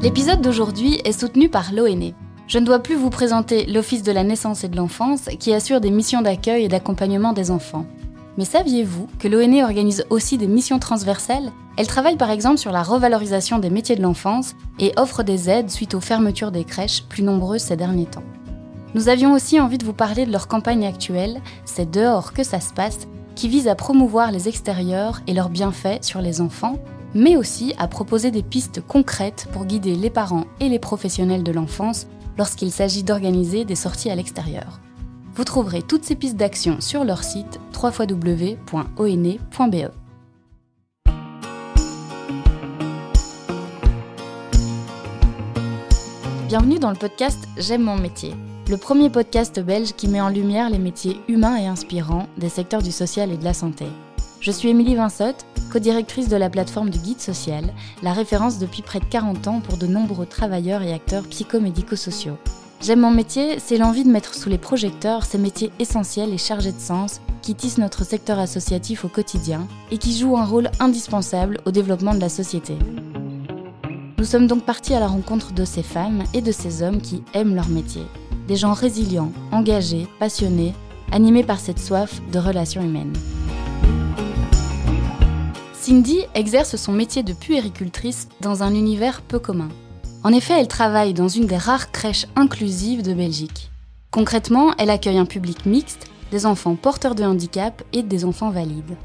L'épisode d'aujourd'hui est soutenu par l'ONE. Je ne dois plus vous présenter l'Office de la naissance et de l'enfance qui assure des missions d'accueil et d'accompagnement des enfants. Mais saviez-vous que l'ONE organise aussi des missions transversales? Elle travaille par exemple sur la revalorisation des métiers de l'enfance et offre des aides suite aux fermetures des crèches plus nombreuses ces derniers temps. Nous avions aussi envie de vous parler de leur campagne actuelle, C'est dehors que ça se passe, qui vise à promouvoir les extérieurs et leurs bienfaits sur les enfants mais aussi à proposer des pistes concrètes pour guider les parents et les professionnels de l'enfance lorsqu'il s'agit d'organiser des sorties à l'extérieur. Vous trouverez toutes ces pistes d'action sur leur site www.one.be. Bienvenue dans le podcast J'aime mon métier, le premier podcast belge qui met en lumière les métiers humains et inspirants des secteurs du social et de la santé. Je suis Émilie Vinsotte, co-directrice de la plateforme du Guide Social, la référence depuis près de 40 ans pour de nombreux travailleurs et acteurs psychomédico-sociaux. J'aime mon métier, c'est l'envie de mettre sous les projecteurs ces métiers essentiels et chargés de sens qui tissent notre secteur associatif au quotidien et qui jouent un rôle indispensable au développement de la société. Nous sommes donc partis à la rencontre de ces femmes et de ces hommes qui aiment leur métier. Des gens résilients, engagés, passionnés, animés par cette soif de relations humaines. Cindy exerce son métier de puéricultrice dans un univers peu commun. En effet, elle travaille dans une des rares crèches inclusives de Belgique. Concrètement, elle accueille un public mixte, des enfants porteurs de handicap et des enfants valides.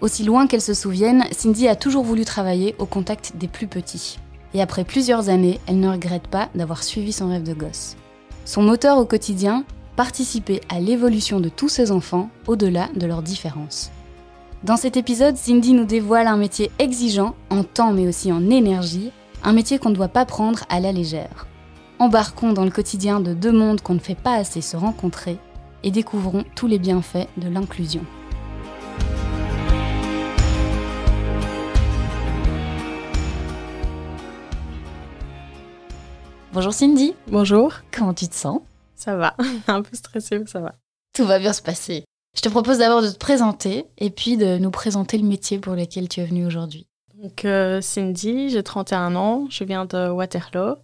Aussi loin qu'elle se souvienne, Cindy a toujours voulu travailler au contact des plus petits. Et après plusieurs années, elle ne regrette pas d'avoir suivi son rêve de gosse. Son moteur au quotidien, participer à l'évolution de tous ses enfants au-delà de leurs différences. Dans cet épisode, Cindy nous dévoile un métier exigeant en temps mais aussi en énergie, un métier qu'on ne doit pas prendre à la légère. Embarquons dans le quotidien de deux mondes qu'on ne fait pas assez se rencontrer et découvrons tous les bienfaits de l'inclusion. Bonjour Cindy. Bonjour. Comment tu te sens? Ça va. Un peu stressée, mais ça va. Tout va bien se passer. Je te propose d'abord de te présenter et puis de nous présenter le métier pour lequel tu es venue aujourd'hui. Donc, euh, Cindy, j'ai 31 ans, je viens de Waterloo.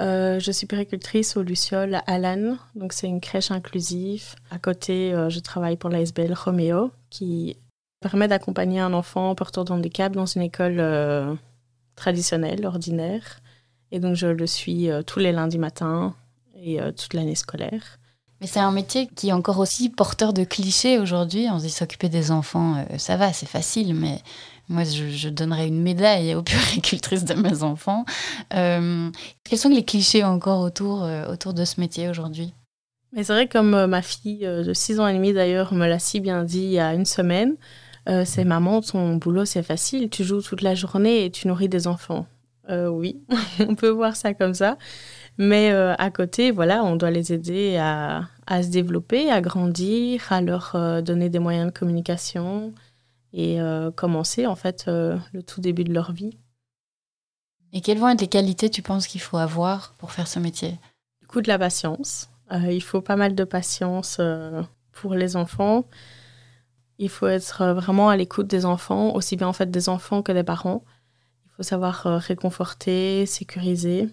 Euh, je suis péricultrice au Luciole à Lannes, donc c'est une crèche inclusive. À côté, euh, je travaille pour l'ASBL Romeo, qui permet d'accompagner un enfant porteur handicap dans une école traditionnelle, ordinaire. Et donc, je le suis tous les lundis matins et toute l'année scolaire. Mais c'est un métier qui est encore aussi porteur de clichés aujourd'hui. On se dit s'occuper des enfants, euh, ça va, c'est facile, mais moi, je, donnerais une médaille aux puéricultrices de mes enfants. Euh, quels sont les clichés encore autour, euh, autour de ce métier aujourd'hui? Mais c'est vrai, comme ma fille de 6 ans et demi d'ailleurs me l'a si bien dit il y a une semaine, c'est maman, ton boulot c'est facile, tu joues toute la journée et tu nourris des enfants. oui, on peut voir ça comme ça. Mais euh, à côté, voilà, on doit les aider à, à se développer, à grandir, à leur euh, donner des moyens de communication et euh, commencer en fait le tout début de leur vie. Et quelles vont être les qualités, tu penses, qu'il faut avoir pour faire ce métier? Du coup, de la patience. il faut pas mal de patience pour les enfants. Il faut être vraiment à l'écoute des enfants, aussi bien en fait des enfants que des parents. Il faut savoir réconforter, sécuriser.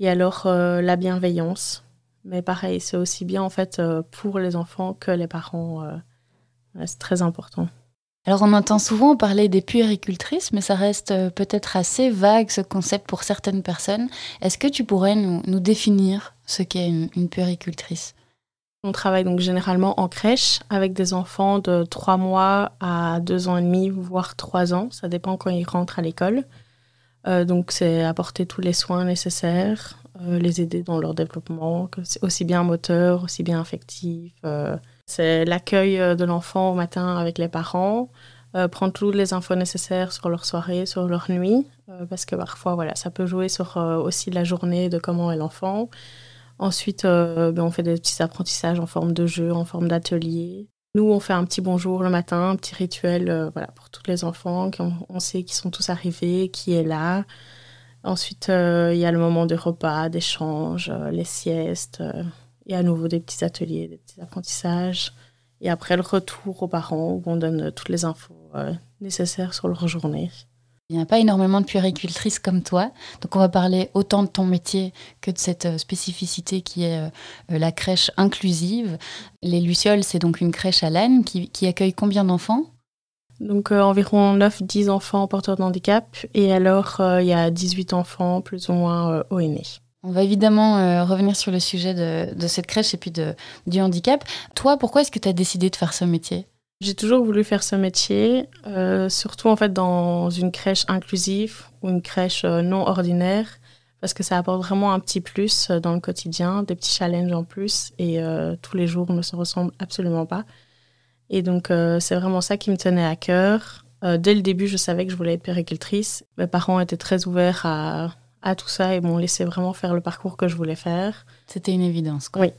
Et alors euh, la bienveillance. Mais pareil, c'est aussi bien en fait euh, pour les enfants que les parents. Euh, c'est très important. Alors on entend souvent parler des puéricultrices, mais ça reste peut-être assez vague ce concept pour certaines personnes. Est-ce que tu pourrais nous, nous définir ce qu'est une, une, puéricultrice? On travaille donc généralement en crèche avec des enfants de 3 mois à 2 ans et demi, voire 3 ans. Ça dépend quand ils rentrent à l'école. Euh, donc, c'est apporter tous les soins nécessaires, euh, les aider dans leur développement, aussi bien moteur, aussi bien affectif. Euh. c'est l'accueil de l'enfant au matin avec les parents, prendre toutes les infos nécessaires sur leur soirée, sur leur nuit, parce que parfois, voilà, ça peut jouer sur aussi la journée de comment est l'enfant. Ensuite, ben, on fait des petits apprentissages en forme de jeu, en forme d'atelier. Nous, on fait un petit bonjour le matin, un petit rituel euh, voilà, pour tous les enfants. On, on sait qu'ils sont tous arrivés, qui est là. Ensuite, euh, il y a le moment de repas, d'échange, euh, les siestes. et à nouveau des petits ateliers, des petits apprentissages. Et après, le retour aux parents où on donne toutes les infos nécessaires sur leur journée. Il n'y a pas énormément de puéricultrices comme toi. Donc on va parler autant de ton métier que de cette euh, spécificité qui est euh, euh, la crèche inclusive. Les Lucioles, c'est donc une crèche à l'âne qui, accueille combien d'enfants? Donc environ 9-10 enfants porteurs de handicap et alors il y a 18 enfants plus ou moins au aîné. On va évidemment revenir sur le sujet de, de, cette crèche et puis de, du handicap. Toi, pourquoi est-ce que tu as décidé de faire ce métier? J'ai toujours voulu faire ce métier, euh, surtout en fait dans une crèche inclusive ou une crèche euh, non ordinaire, parce que ça apporte vraiment un petit plus euh, dans le quotidien, des petits challenges en plus, et tous les jours ne se ressemblent absolument pas. Et donc c'est vraiment ça qui me tenait à cœur. dès le début, je savais que je voulais être péricultrice. Mes parents étaient très ouverts à, à tout ça et m'ont laissé vraiment faire le parcours que je voulais faire. C'était une évidence. Quoi. Oui.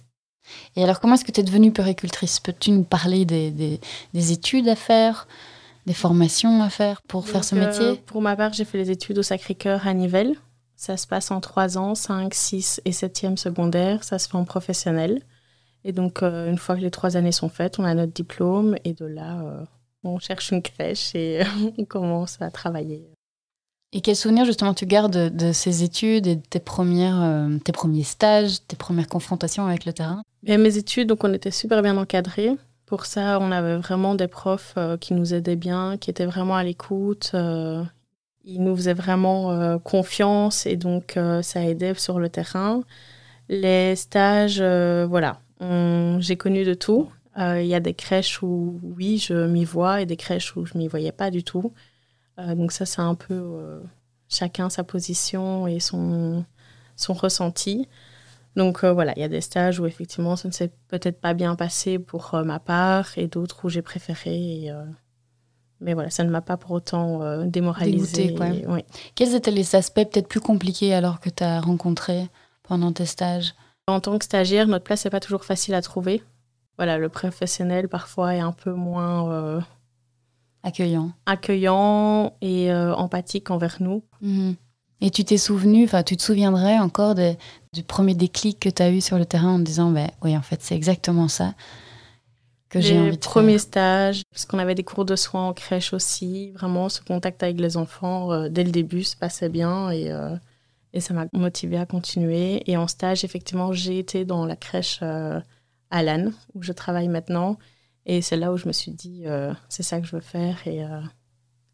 Et alors, comment est-ce que tu es devenue péricultrice? Peux-tu nous parler des, des, études à faire, des formations à faire pour faire ce métier euh, Pour ma part, j'ai fait les études au Sacré-Cœur à Nivelles. Ça se passe en 3 ans, 5, 6 et 7e secondaire. Ça se fait en professionnel. Et donc, euh, une fois que les trois années sont faites, on a notre diplôme et de là, euh, on cherche une crèche et on commence à travailler. Et quel souvenir justement tu gardes de, ces études et de tes, premières, euh, tes premiers stages, tes premières confrontations avec le terrain? Mes études, donc on était super bien encadrés. Pour ça, on avait vraiment des profs euh, qui nous aidaient bien, qui étaient vraiment à l'écoute. Euh, ils nous faisaient vraiment confiance et donc ça aidait sur le terrain. Les stages, voilà, j'ai connu de tout. Il y a des crèches où oui, je m'y vois et des crèches où je m'y voyais pas du tout. Euh, donc ça, c'est un peu euh, chacun sa position et son ressenti. Donc euh, voilà, il y a des stages où effectivement ça ne s'est peut-être pas bien passé pour ma part et d'autres où j'ai préféré. mais voilà, ça ne m'a pas pour autant démoralisé. Quels étaient les aspects peut-être plus compliqués alors que tu as rencontrés pendant tes stages? En tant que stagiaire, notre place n'est pas toujours facile à trouver. Voilà, le professionnel parfois est un peu moins Accueillant. Accueillant et euh, empathique envers nous. Mhm. Et tu t'es souvenu, enfin tu te souviendrais encore du premier déclic que tu as eu sur le terrain en te disant, ben oui, en fait, c'est exactement ça que j'ai envie de premiers stages, parce qu'on avait des cours de soins en crèche aussi, vraiment ce contact avec les enfants euh, dès le début se passait bien et, euh, et ça m'a motivé à continuer. Et en stage, effectivement, j'ai été dans la crèche Alan, où je travaille maintenant. Et c'est là où je me suis dit, euh, c'est ça que je veux faire et, euh,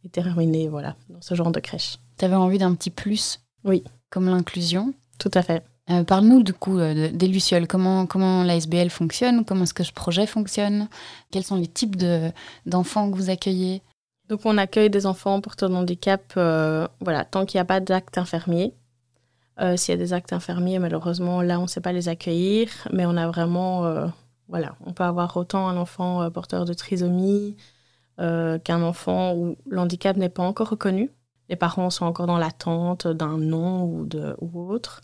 et terminer voilà, dans ce genre de crèche. Tu avais envie d'un petit plus Oui. Comme l'inclusion Tout à fait. Euh, parle-nous du coup des Lucioles. Comment, comment la SBL fonctionne? Comment est-ce que ce projet fonctionne? Quels sont les types d'enfants que vous accueillez? Donc on accueille des enfants porteurs de handicap voilà, tant qu'il n'y a pas d'acte infirmier. S'il y a des actes infirmiers, malheureusement, là, on ne sait pas les accueillir, mais on a vraiment voilà, on peut avoir autant un enfant euh, porteur de trisomie euh, qu'un enfant où l'handicap n'est pas encore reconnu. Les parents sont encore dans l'attente d'un nom ou, de, ou autre.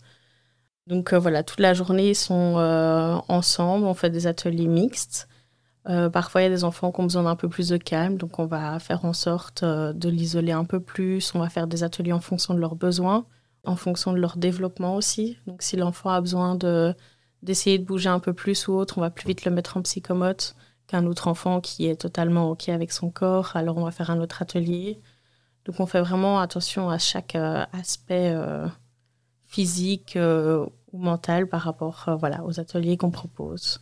Donc euh, voilà, toute la journée, ils sont ensemble, on fait des ateliers mixtes. parfois, il y a des enfants qui ont besoin d'un peu plus de calme, donc on va faire en sorte de l'isoler un peu plus. On va faire des ateliers en fonction de leurs besoins, en fonction de leur développement aussi. Donc si l'enfant a besoin de d'essayer de bouger un peu plus ou autre, on va plus vite le mettre en psychomote qu'un autre enfant qui est totalement OK avec son corps. Alors on va faire un autre atelier. Donc on fait vraiment attention à chaque euh, aspect euh, physique euh, ou mental par rapport voilà, aux ateliers qu'on propose.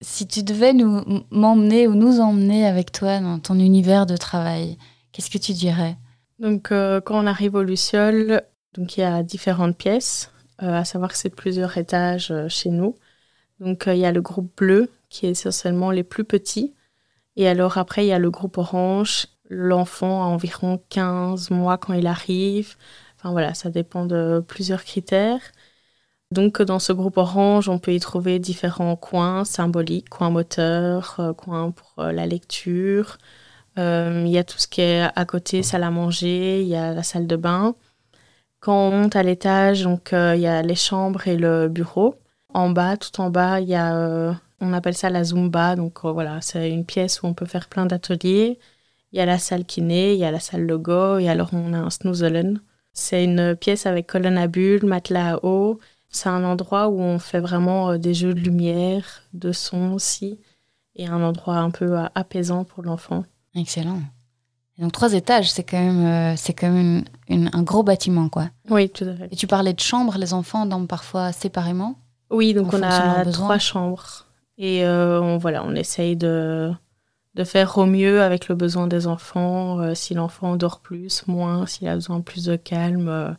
Si tu devais nous m'emmener ou nous emmener avec toi dans ton univers de travail, qu'est-ce que tu dirais? Donc quand on arrive au Luciole, donc il y a différentes pièces. À savoir que c'est plusieurs étages chez nous. Donc il y a le groupe bleu qui est essentiellement les plus petits. Et alors après, il y a le groupe orange. L'enfant a environ 15 mois quand il arrive. Enfin voilà, ça dépend de plusieurs critères. Donc dans ce groupe orange, on peut y trouver différents coins symboliques, coins moteurs, coins pour la lecture. Il y a tout ce qui est à côté, salle à manger, il y a la salle de bain. Quand on monte à l'étage, donc euh, il y a les chambres et le bureau. En bas, tout en bas, il y a, euh, on appelle ça la Zumba. Donc euh, voilà, c'est une pièce où on peut faire plein d'ateliers. Il y a la salle kiné, il y a la salle logo, et alors on a un snoozelen. C'est une pièce avec colonne à bulles, matelas à eau. C'est un endroit où on fait vraiment des jeux de lumière, de son aussi, et un endroit un peu apaisant pour l'enfant. Excellent. Donc trois étages, c'est quand même, euh, c'est quand même un gros bâtiment, quoi. Oui, tout à fait. Et tu parlais de chambres, les enfants dorment parfois séparément? Oui, donc on a trois chambres. Et euh, on, voilà, on essaye de, de faire au mieux avec le besoin des enfants. Euh, si l'enfant dort plus, moins, s'il a besoin de plus de calme.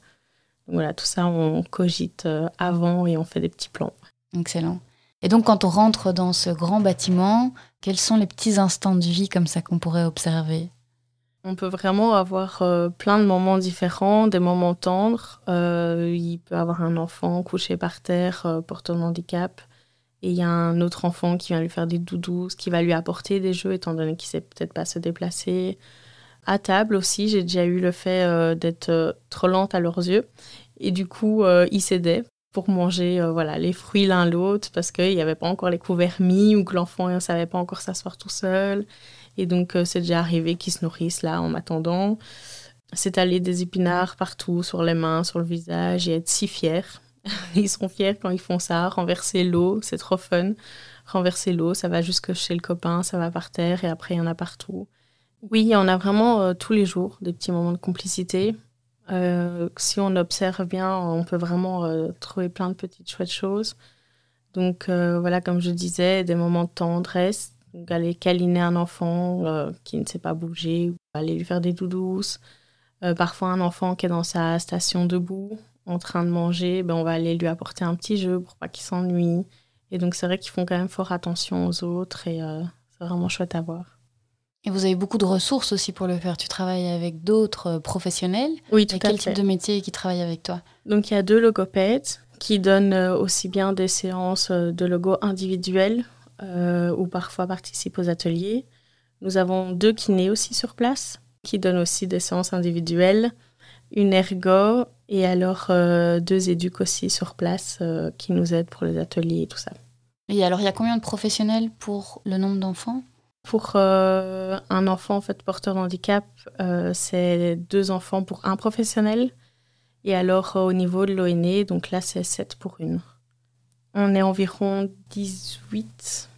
voilà, tout ça, on cogite avant et on fait des petits plans. Excellent. Et donc, quand on rentre dans ce grand bâtiment, quels sont les petits instants de vie comme ça qu'on pourrait observer? On peut vraiment avoir euh, plein de moments différents, des moments tendres. Euh, il peut avoir un enfant couché par terre, euh, portant handicap, et il y a un autre enfant qui vient lui faire des doudous, qui va lui apporter des jeux, étant donné qu'il sait peut-être pas se déplacer. À table aussi, j'ai déjà eu le fait d'être trop lente à leurs yeux, et du coup, ils s'aidaient pour manger voilà, les fruits l'un l'autre, parce qu'il n'y avait pas encore les couverts mis, ou que l'enfant ne savait pas encore s'asseoir tout seul. Et donc, euh, c'est déjà arrivé qu'ils se nourrissent là en m'attendant. C'est aller des épinards partout, sur les mains, sur le visage, et être si fiers. ils sont fiers quand ils font ça. Renverser l'eau, c'est trop fun. Renverser l'eau, ça va jusque chez le copain, ça va par terre, et après, il y en a partout. Oui, on a vraiment euh, tous les jours des petits moments de complicité. Euh, si on observe bien, on peut vraiment trouver plein de petites chouettes choses. Donc voilà, comme je disais, des moments de tendresse, donc aller câliner un enfant euh, qui ne sait pas bouger, ou aller lui faire des doudous. Euh, parfois un enfant qui est dans sa station debout, en train de manger, ben on va aller lui apporter un petit jeu pour pas qu'il s'ennuie. Et donc c'est vrai qu'ils font quand même fort attention aux autres et euh, c'est vraiment chouette à voir. Et vous avez beaucoup de ressources aussi pour le faire. Tu travailles avec d'autres professionnels. Oui, tout et à quel type de métier qui travaille avec toi? Donc il y a deux logopèdes qui donnent aussi bien des séances de logo individuelles euh, ou parfois participent aux ateliers. Nous avons deux kinés aussi sur place qui donnent aussi des séances individuelles, une ergo et alors euh, deux éduques aussi sur place euh, qui nous aident pour les ateliers et tout ça. Et alors, il y a combien de professionnels pour le nombre d'enfants? Pour un enfant en fait, porteur de handicap, c'est deux enfants pour un professionnel. Et alors, au niveau de l'ONE, donc là, c'est sept pour une. On est environ 18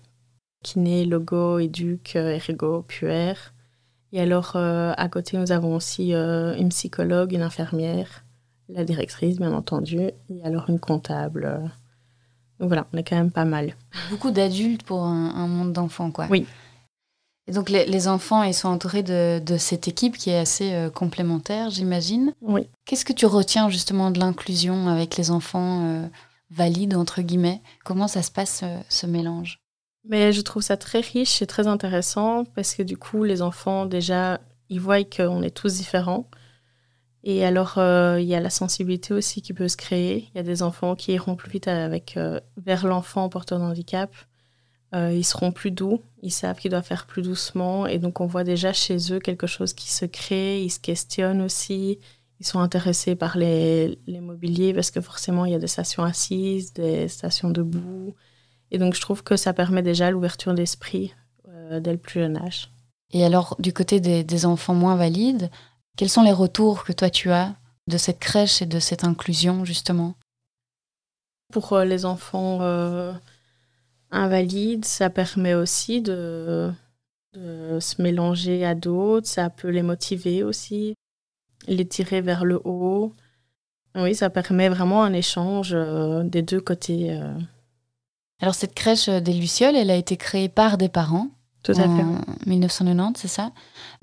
kiné, logo, éduc, euh, ergo, puer. Et alors, euh, à côté, nous avons aussi euh, une psychologue, une infirmière, la directrice, bien entendu, et alors une comptable. Donc voilà, on est quand même pas mal. Beaucoup d'adultes pour un, monde d'enfants, quoi. Oui. Et donc, les, enfants, ils sont entourés de, de, cette équipe qui est assez complémentaire, j'imagine. Oui. Qu'est-ce que tu retiens justement de l'inclusion avec les enfants valides, entre guillemets? Comment ça se passe, ce mélange? Mais je trouve ça très riche et très intéressant parce que du coup, les enfants, déjà, ils voient qu'on est tous différents. Et alors, euh, il y a la sensibilité aussi qui peut se créer. Il y a des enfants qui iront plus vite avec, euh, vers l'enfant porteur de handicap. Euh, ils seront plus doux, ils savent qu'ils doivent faire plus doucement. Et donc, on voit déjà chez eux quelque chose qui se crée. Ils se questionnent aussi. Ils sont intéressés par les, les mobiliers parce que forcément, il y a des stations assises, des stations debout. Et donc, je trouve que ça permet déjà l'ouverture d'esprit dès le plus jeune âge. Et alors, du côté des, enfants moins valides, quels sont les retours que toi tu as de cette crèche et de cette inclusion, justement? Pour euh, les enfants euh, invalides, ça permet aussi de, de se mélanger à d'autres, ça peut les motiver aussi, les tirer vers le haut. Oui, ça permet vraiment un échange des deux côtés. Alors cette crèche des Lucioles, elle a été créée par des parents. Tout à en fait. 1990, c'est ça.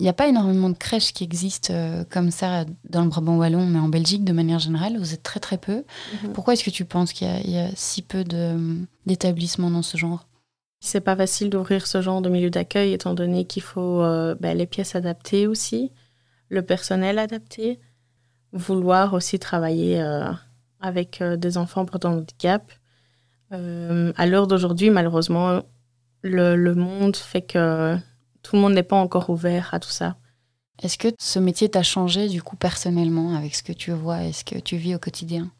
Il n'y a pas énormément de crèches qui existent euh, comme ça dans le Brabant wallon, mais en Belgique de manière générale, vous êtes très très peu. Mhm. Pourquoi est-ce que tu penses qu'il y, a si peu d'établissements dans ce genre? C'est pas facile d'ouvrir ce genre de milieu d'accueil, étant donné qu'il faut euh, ben, les pièces adaptées aussi, le personnel adapté, vouloir aussi travailler euh, avec des enfants portant handicap à l'heure d'aujourd'hui, malheureusement, le, monde fait que tout le monde n'est pas encore ouvert à tout ça. Est-ce que ce métier t'a changé du coup personnellement avec ce que tu vois et ce que tu vis au quotidien?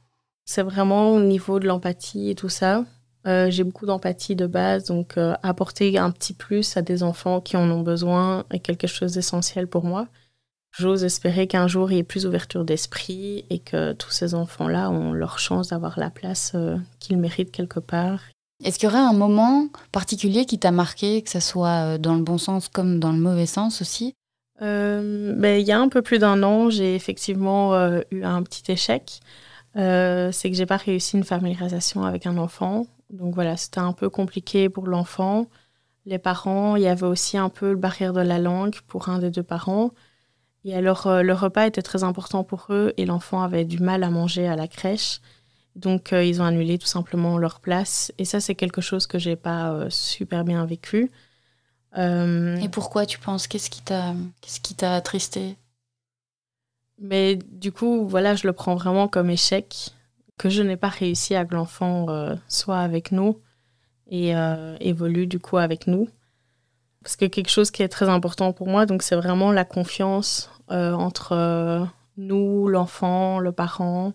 C'est vraiment au niveau de l'empathie et tout ça. Euh, j'ai beaucoup d'empathie de base, donc euh, apporter un petit plus à des enfants qui en ont besoin est quelque chose d'essentiel pour moi. J'ose espérer qu'un jour il y ait plus d'ouverture d'esprit et que tous ces enfants-là ont leur chance d'avoir la place euh, qu'ils méritent quelque part. Est-ce qu'il y aurait un moment particulier qui t'a marqué, que ce soit euh, dans le bon sens comme dans le mauvais sens aussi? Ben, Il y a un peu plus d'un an, j'ai effectivement eu un petit échec. c'est que j'ai pas réussi une familiarisation avec un enfant. Donc voilà, c'était un peu compliqué pour l'enfant. Les parents, il y avait aussi un peu le barrière de la langue pour un des deux parents. Et alors, euh, le repas était très important pour eux et l'enfant avait du mal à manger à la crèche. Donc, euh, ils ont annulé tout simplement leur place. Et ça, c'est quelque chose que j'ai pas euh, super bien vécu. Et pourquoi tu penses? Qu'est-ce qui t'a qu'est-ce qui t'a attristé? Mais du coup, voilà, je le prends vraiment comme échec que je n'ai pas réussi à que l'enfant soit avec nous et évolue du coup avec nous. Parce que quelque chose qui est très important pour moi, donc c'est vraiment la confiance euh, entre euh, nous, l'enfant, le parent.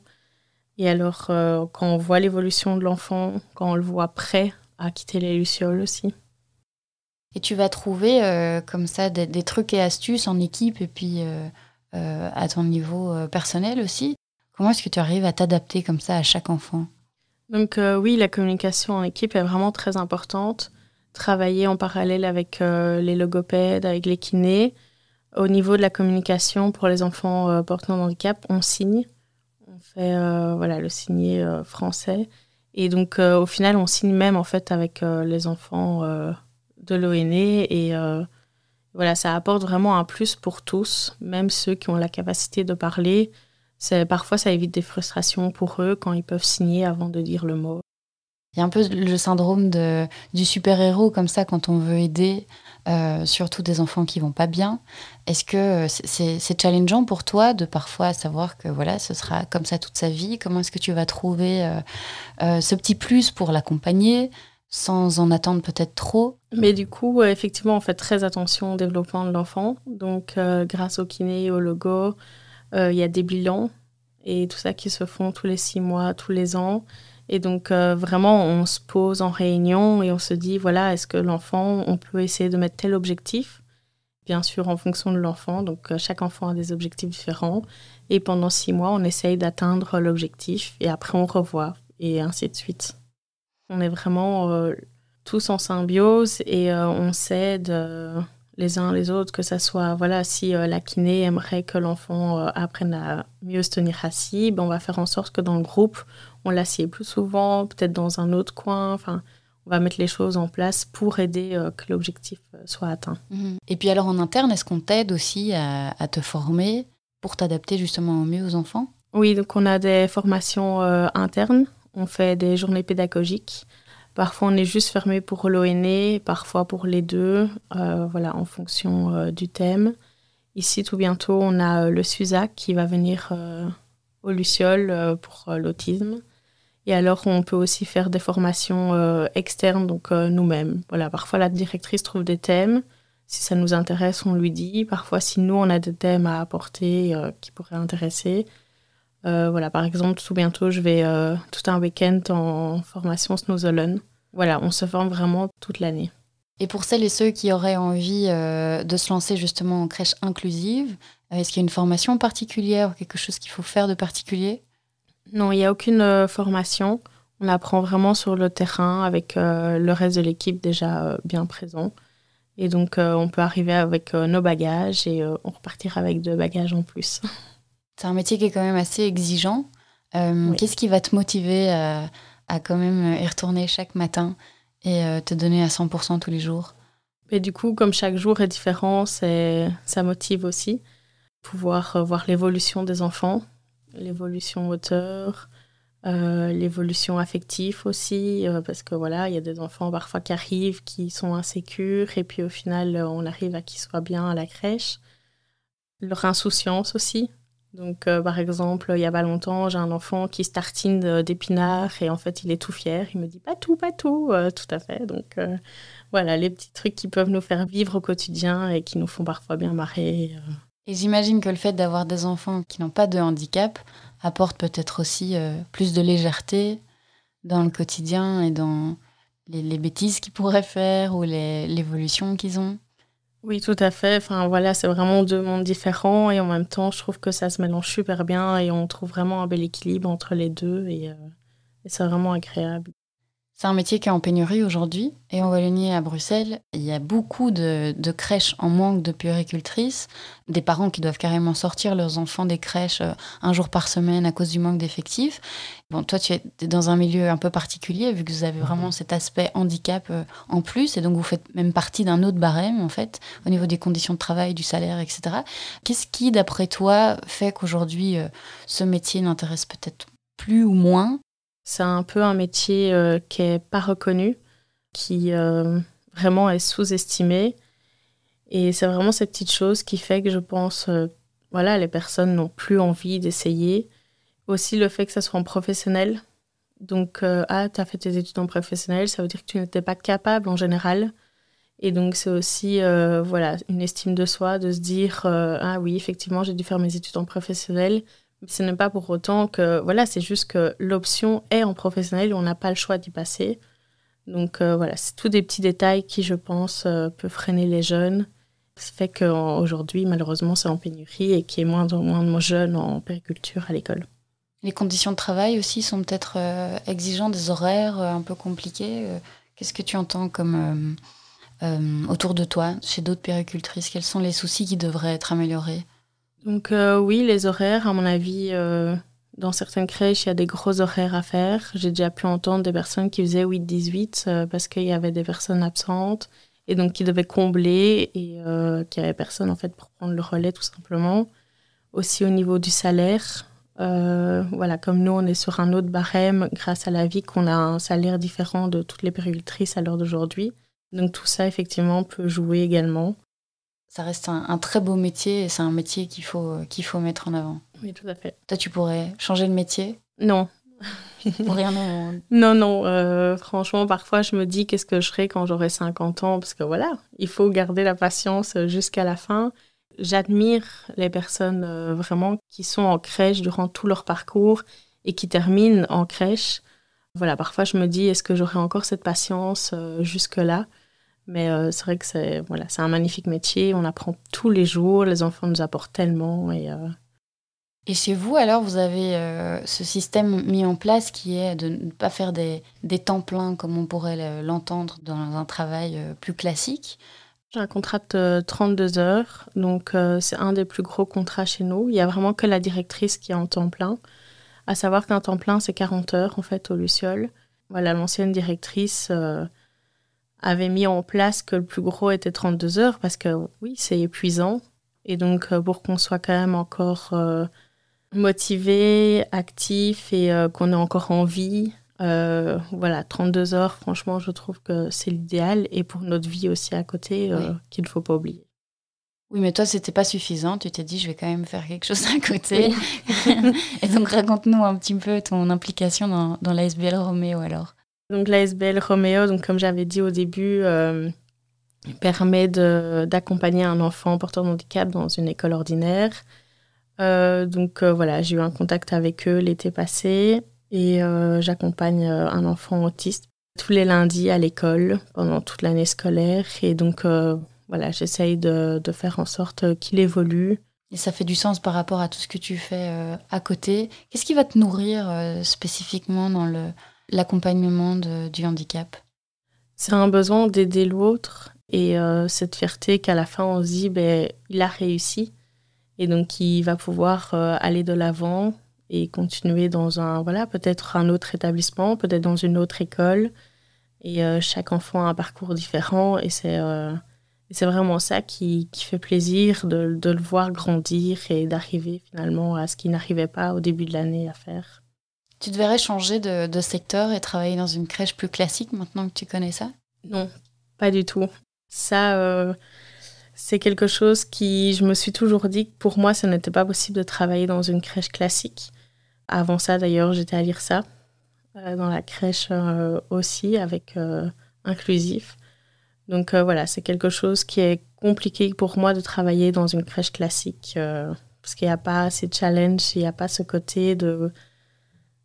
Et alors, euh, quand on voit l'évolution de l'enfant, quand on le voit prêt à quitter les lucioles aussi. Et tu vas trouver comme ça des, trucs et astuces en équipe et puis à ton niveau personnel aussi. Comment est-ce que tu arrives à t'adapter comme ça à chaque enfant? Donc oui, la communication en équipe est vraiment très importante travailler en parallèle avec euh, les logopèdes, avec les kinés. Au niveau de la communication pour les enfants euh, portant handicap, on signe. Euh, voilà, le signé français. Et donc, au final, on signe même en fait avec les enfants de l'ONE. Et voilà, ça apporte vraiment un plus pour tous, même ceux qui ont la capacité de parler. Parfois, ça évite des frustrations pour eux quand ils peuvent signer avant de dire le mot. Il y a un peu le syndrome de, du super-héros comme ça quand on veut aider, euh, surtout des enfants qui vont pas bien. Est-ce que c'est challengeant pour toi de parfois savoir que voilà, ce sera comme ça toute sa vie? Comment est-ce que tu vas trouver euh, euh, ce petit plus pour l'accompagner sans en attendre peut-être trop? Mais du coup, effectivement, on fait très attention au développement de l'enfant. Donc, grâce au kiné, au logo, il y a des bilans et tout ça qui se font tous les six mois, tous les ans. Et donc, euh, vraiment, on se pose en réunion et on se dit, voilà, est-ce que l'enfant, on peut essayer de mettre tel objectif? Bien sûr, en fonction de l'enfant. Donc, euh, chaque enfant a des objectifs différents. Et pendant six mois, on essaye d'atteindre l'objectif et après, on revoit et ainsi de suite. On est vraiment euh, tous en symbiose et on s'aide les uns les autres, que ça soit, voilà, si la kiné aimerait que l'enfant apprenne à mieux se tenir assis, ben, on va faire en sorte que dans le groupe, on l'assied plus souvent, peut-être dans un autre coin. Enfin, on va mettre les choses en place pour aider euh, que l'objectif euh, soit atteint. Mhm. Et puis alors en interne, est-ce qu'on t'aide aussi à, te former pour t'adapter justement au mieux aux enfants? Oui, donc on a des formations euh, internes, on fait des journées pédagogiques. Parfois, on est juste fermé pour l'ONE, parfois pour les deux, voilà, en fonction du thème. Ici, tout bientôt, on a le SUSAC qui va venir au Luciole pour l'autisme. Et alors, on peut aussi faire des formations euh, externes, donc euh, nous-mêmes. Voilà, parfois la directrice trouve des thèmes. Si ça nous intéresse, on lui dit. Parfois, si nous, on a des thèmes à apporter euh, qui pourraient intéresser. voilà, par exemple, tout bientôt, je vais tout un week-end en formation Snowzollen. Voilà, on se forme vraiment toute l'année. Et pour celles et ceux qui auraient envie de se lancer justement en crèche inclusive, est-ce qu'il y a une formation particulière ou quelque chose qu'il faut faire de particulier? Non, il n'y a aucune euh, formation. On apprend vraiment sur le terrain avec euh, le reste de l'équipe déjà euh, bien présent. Et donc, on peut arriver avec nos bagages et on repartir avec deux bagages en plus. C'est un métier qui est quand même assez exigeant. Qu'est-ce qui va te motiver à, à, quand même y retourner chaque matin et te donner à 100% tous les jours? Et du coup, comme chaque jour est différent, ça motive aussi. Pouvoir voir l'évolution des enfants, l'évolution moteur, euh, l'évolution affective aussi, euh, parce que voilà, il y a des enfants parfois qui arrivent, qui sont insécures, et puis au final, on arrive à qu'ils soient bien à la crèche. Leur insouciance aussi. Donc, euh, par exemple, il y a pas longtemps, j'ai un enfant qui se tartine d'épinards, et en fait, il est tout fier. Il me dit pas tout, pas tout, tout à fait. Donc, voilà, les petits trucs qui peuvent nous faire vivre au quotidien et qui nous font parfois bien marrer. Et j'imagine que le fait d'avoir des enfants qui n'ont pas de handicap apporte peut-être aussi euh, plus de légèreté dans le quotidien et dans les, bêtises qu'ils pourraient faire ou l'évolution qu'ils ont. Oui, tout à fait. Enfin, voilà, c'est vraiment deux mondes différents et en même temps, je trouve que ça se mélange super bien et on trouve vraiment un bel équilibre entre les deux et, euh, et c'est vraiment agréable. C'est un métier qui est en pénurie aujourd'hui. Et en Wallonie, à Bruxelles, il y a beaucoup de, crèches en manque de puéricultrices, des parents qui doivent carrément sortir leurs enfants des crèches euh, un jour par semaine à cause du manque d'effectifs. Bon, toi, tu es dans un milieu un peu particulier, vu que vous avez vraiment cet aspect handicap euh, en plus, et donc vous faites même partie d'un autre barème, en fait, au niveau des conditions de travail, du salaire, etc. Qu'est-ce qui, d'après toi, fait qu'aujourd'hui, euh, ce métier n'intéresse peut-être plus ou moins c'est un peu un métier euh, qui n'est pas reconnu, qui euh, vraiment est sous-estimé. Et c'est vraiment cette petite chose qui fait que je pense, euh, voilà, les personnes n'ont plus envie d'essayer. Aussi le fait que ça soit en professionnel. Donc, ah, tu as fait tes études en professionnel, ça veut dire que tu n'étais pas capable en général. Et donc, c'est aussi voilà, une estime de soi, de se dire Ah oui, effectivement, j'ai dû faire mes études en professionnel, ce n'est pas pour autant que, voilà, c'est juste que l'option est en professionnel on n'a pas le choix d'y passer. Donc euh, voilà, c'est tous des petits détails qui, je pense, euh, peuvent freiner les jeunes. Ça fait qu'aujourd'hui, malheureusement, c'est en pénurie et qu'il y ait moins en moins de jeunes en périculture à l'école. Les conditions de travail aussi sont peut-être euh, exigeantes, des horaires un peu compliqués. Qu'est-ce que tu entends comme autour de toi, chez d'autres péricultrices? Quels sont les soucis qui devraient être améliorés? Donc euh, oui, les horaires, à mon avis, euh, dans certaines crèches, il y a des gros horaires à faire. J'ai déjà pu entendre des personnes qui faisaient 8-18 euh, parce qu'il y avait des personnes absentes et donc qui devaient combler et qu'il n'y avait personne en fait pour prendre le relais tout simplement. Aussi au niveau du salaire, voilà, comme nous on est sur un autre barème grâce à la vie qu'on a un salaire différent de toutes les péricultrices à l'heure d'aujourd'hui. Donc tout ça effectivement peut jouer également ça reste un, très beau métier et c'est un métier qu'il faut, qu'il faut mettre en avant. Oui, tout à fait. Toi, tu pourrais changer de métier? Non. rien non. Non, non. Euh, franchement, parfois, je me dis qu'est-ce que je ferai quand j'aurai 50 ans? Parce que voilà, il faut garder la patience jusqu'à la fin. J'admire les personnes euh, vraiment qui sont en crèche durant tout leur parcours et qui terminent en crèche. Voilà, parfois je me dis est-ce que j'aurai encore cette patience euh, jusque-là? Mais euh, c'est vrai que c'est voilà, c'est un magnifique métier. On apprend tous les jours. Les enfants nous apportent tellement. Et, euh, et chez vous, alors, vous avez euh, ce système mis en place qui est de ne pas faire des, des temps pleins comme on pourrait l'entendre dans un travail plus classique? J'ai un contrat de 32 heures, donc c'est un des plus gros contrats chez nous. Il n'y a vraiment que la directrice qui est en temps plein. À savoir qu'un temps plein, c'est 40 heures en fait au Luciole. Voilà, l'ancienne directrice avait mis en place que le plus gros était 32 heures parce que oui, c'est épuisant. Et donc, euh, pour qu'on soit quand même encore euh, motivé, actif et euh, qu'on ait encore envie, voilà, 32 heures, franchement, je trouve que c'est l'idéal. Et pour notre vie aussi à côté, qu'il ne faut pas oublier. Oui, mais toi, c'était pas suffisant. Tu t'es dit, je vais quand même faire quelque chose à côté. et donc, raconte-nous un petit peu ton implication dans, dans l'ASBL Roméo alors. Donc l'ASBL Romeo, donc comme j'avais dit au début, euh, permet d'accompagner un enfant porteur de handicap dans une école ordinaire. Euh, donc euh, voilà, j'ai eu un contact avec eux l'été passé et j'accompagne un enfant autiste tous les lundis à l'école pendant toute l'année scolaire. Et donc voilà, j'essaye de, de, faire en sorte qu'il évolue. Et ça fait du sens par rapport à tout ce que tu fais à côté. Qu'est-ce qui va te nourrir spécifiquement dans le l'accompagnement du handicap. C'est un besoin d'aider l'autre et euh, cette fierté qu'à la fin on se dit ben, il a réussi. Et donc il va pouvoir euh, aller de l'avant et continuer dans un voilà peut-être un autre établissement, peut-être dans une autre école. Et euh, chaque enfant a un parcours différent et c'est c'est vraiment ça qui, qui fait plaisir de, de, le voir grandir et d'arriver finalement à ce qu'il n'arrivait pas au début de l'année à faire. Tu devrais changer de, secteur et travailler dans une crèche plus classique maintenant que tu connais ça? Non, pas du tout. Ça, euh, c'est quelque chose qui, je me suis toujours dit que pour moi, ça n'était pas possible de travailler dans une crèche classique. Avant ça, d'ailleurs, j'étais à lire ça, euh, dans la crèche euh, aussi, avec inclusif. Donc voilà, c'est quelque chose qui est compliqué pour moi de travailler dans une crèche classique, parce qu'il n'y a pas ces challenges, il n'y a pas ce côté de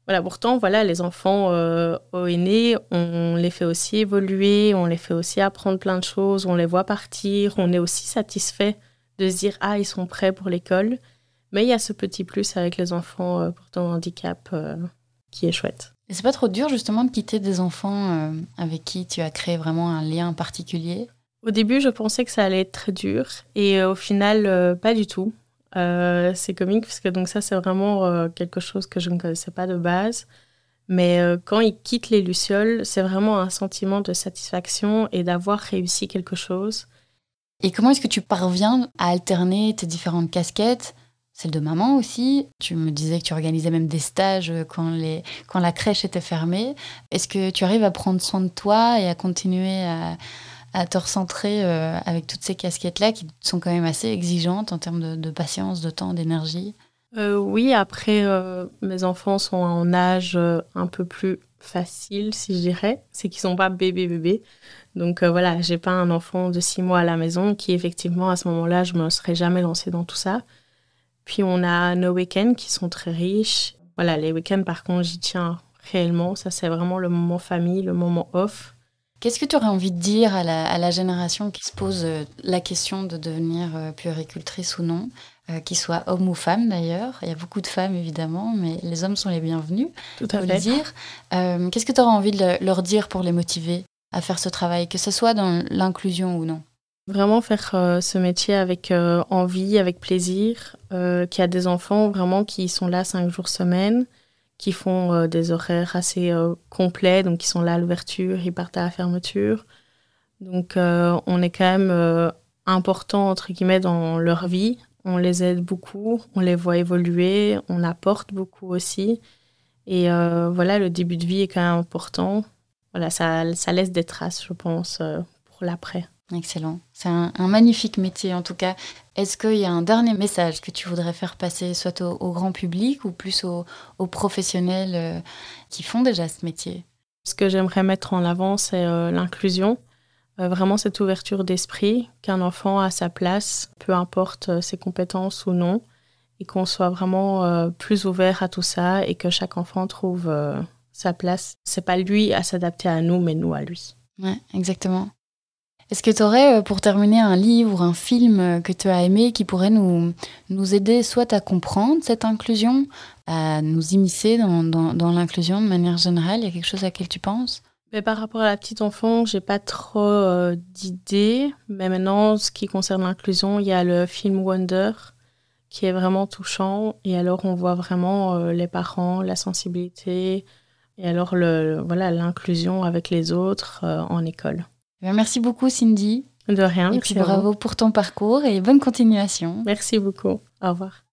voilà, pourtant, voilà, les enfants euh, au aîné, on les fait aussi évoluer, on les fait aussi apprendre plein de choses, on les voit partir, on est aussi satisfait de se dire ah ils sont prêts pour l'école. Mais il y a ce petit plus avec les enfants euh, portant handicap. Euh. qui est chouette. Et c'est pas trop dur justement de quitter des enfants euh, avec qui tu as créé vraiment un lien particulier? Au début, je pensais que ça allait être très dur et euh, au final, pas du tout. C'est comique parce que donc ça, c'est vraiment quelque chose que je ne connaissais pas de base. Mais quand ils quittent les lucioles, c'est vraiment un sentiment de satisfaction et d'avoir réussi quelque chose. Et comment est-ce que tu parviens à alterner tes différentes casquettes? Celle de maman aussi. Tu me disais que tu organisais même des stages quand, les, quand la crèche était fermée. Est-ce que tu arrives à prendre soin de toi et à continuer à, te recentrer euh, avec toutes ces casquettes-là qui sont quand même assez exigeantes en termes de, patience, de temps, d'énergie euh, Oui, après, euh, mes enfants sont en âge un peu plus facile, si je dirais. C'est qu'ils sont pas bébés bébés. Donc voilà, j'ai pas un enfant de six mois à la maison qui, effectivement, à ce moment-là, je me serais jamais lancée dans tout ça. Puis on a nos week-ends qui sont très riches. Voilà, les week-ends, par contre, j'y tiens réellement. Ça, c'est vraiment le moment famille, le moment off. Qu'est-ce que tu aurais envie de dire à la, génération qui se pose euh, la question de devenir euh, puéricultrice ou non, euh, qu'il soit homme ou femme d'ailleurs? Il y a beaucoup de femmes évidemment, mais les hommes sont les bienvenus. Tout à fait. dire. Qu'est-ce que tu aurais envie de leur dire pour les motiver à faire ce travail, que ce soit dans l'inclusion ou non? Vraiment faire euh, ce métier avec euh, envie, avec plaisir, euh, qui a des enfants vraiment qui sont là cinq jours semaine, qui font des horaires assez complets, donc qui sont là à l'ouverture, ils partent à la fermeture. Donc on est quand même important, entre guillemets, dans leur vie. On les aide beaucoup, on les voit évoluer, on apporte beaucoup aussi. Et voilà, le début de vie est quand même important. Voilà, ça, ça laisse des traces, je pense, pour l'après. Excellent. C'est un, magnifique métier en tout cas. Est-ce qu'il y a un dernier message que tu voudrais faire passer soit au, grand public ou plus aux, professionnels euh, qui font déjà ce métier? Ce que j'aimerais mettre en avant, c'est euh, l'inclusion. Euh, vraiment cette ouverture d'esprit, qu'un enfant a sa place, peu importe ses compétences ou non, et qu'on soit vraiment plus ouvert à tout ça et que chaque enfant trouve sa place. C'est pas lui à s'adapter à nous, mais nous à lui. Ouais, exactement. Est-ce que tu aurais, euh, pour terminer, un livre un film euh, que tu as aimé qui pourrait nous, nous aider soit à comprendre cette inclusion, à nous immiscer dans, dans, l'inclusion de manière générale? Il y a quelque chose à laquelle tu penses? Mais par rapport à la petite enfant, j'ai pas trop euh, d'idées. Mais maintenant, ce qui concerne l'inclusion, il y a le film Wonder qui est vraiment touchant. Et alors, on voit vraiment les parents, la sensibilité, et alors le, voilà l'inclusion avec les autres en école. Eh merci beaucoup Cindy. De rien. Et puis bravo pour ton parcours et bonne continuation. Merci beaucoup. Au revoir.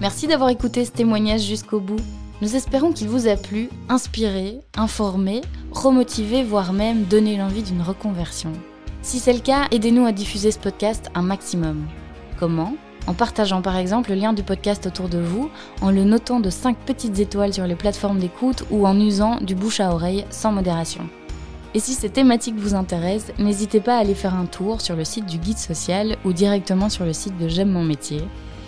Merci d'avoir écouté ce témoignage jusqu'au bout. Nous espérons qu'il vous a plu, inspiré, informé, remotivé, voire même donné l'envie d'une reconversion. Si c'est le cas, aidez-nous à diffuser ce podcast un maximum. Comment? En partageant par exemple le lien du podcast autour de vous, en le notant de 5 petites étoiles sur les plateformes d'écoute ou en usant du bouche à oreille sans modération. Et si ces thématiques vous intéressent, n'hésitez pas à aller faire un tour sur le site du guide social ou directement sur le site de J'aime mon métier,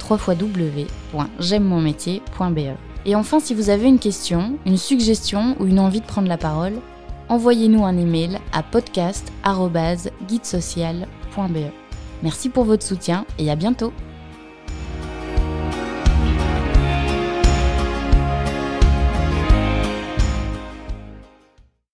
www.j'aime-mon-métier.be. Et enfin, si vous avez une question, une suggestion ou une envie de prendre la parole, envoyez-nous un email à podcast.guidesocial.be. Merci pour votre soutien et à bientôt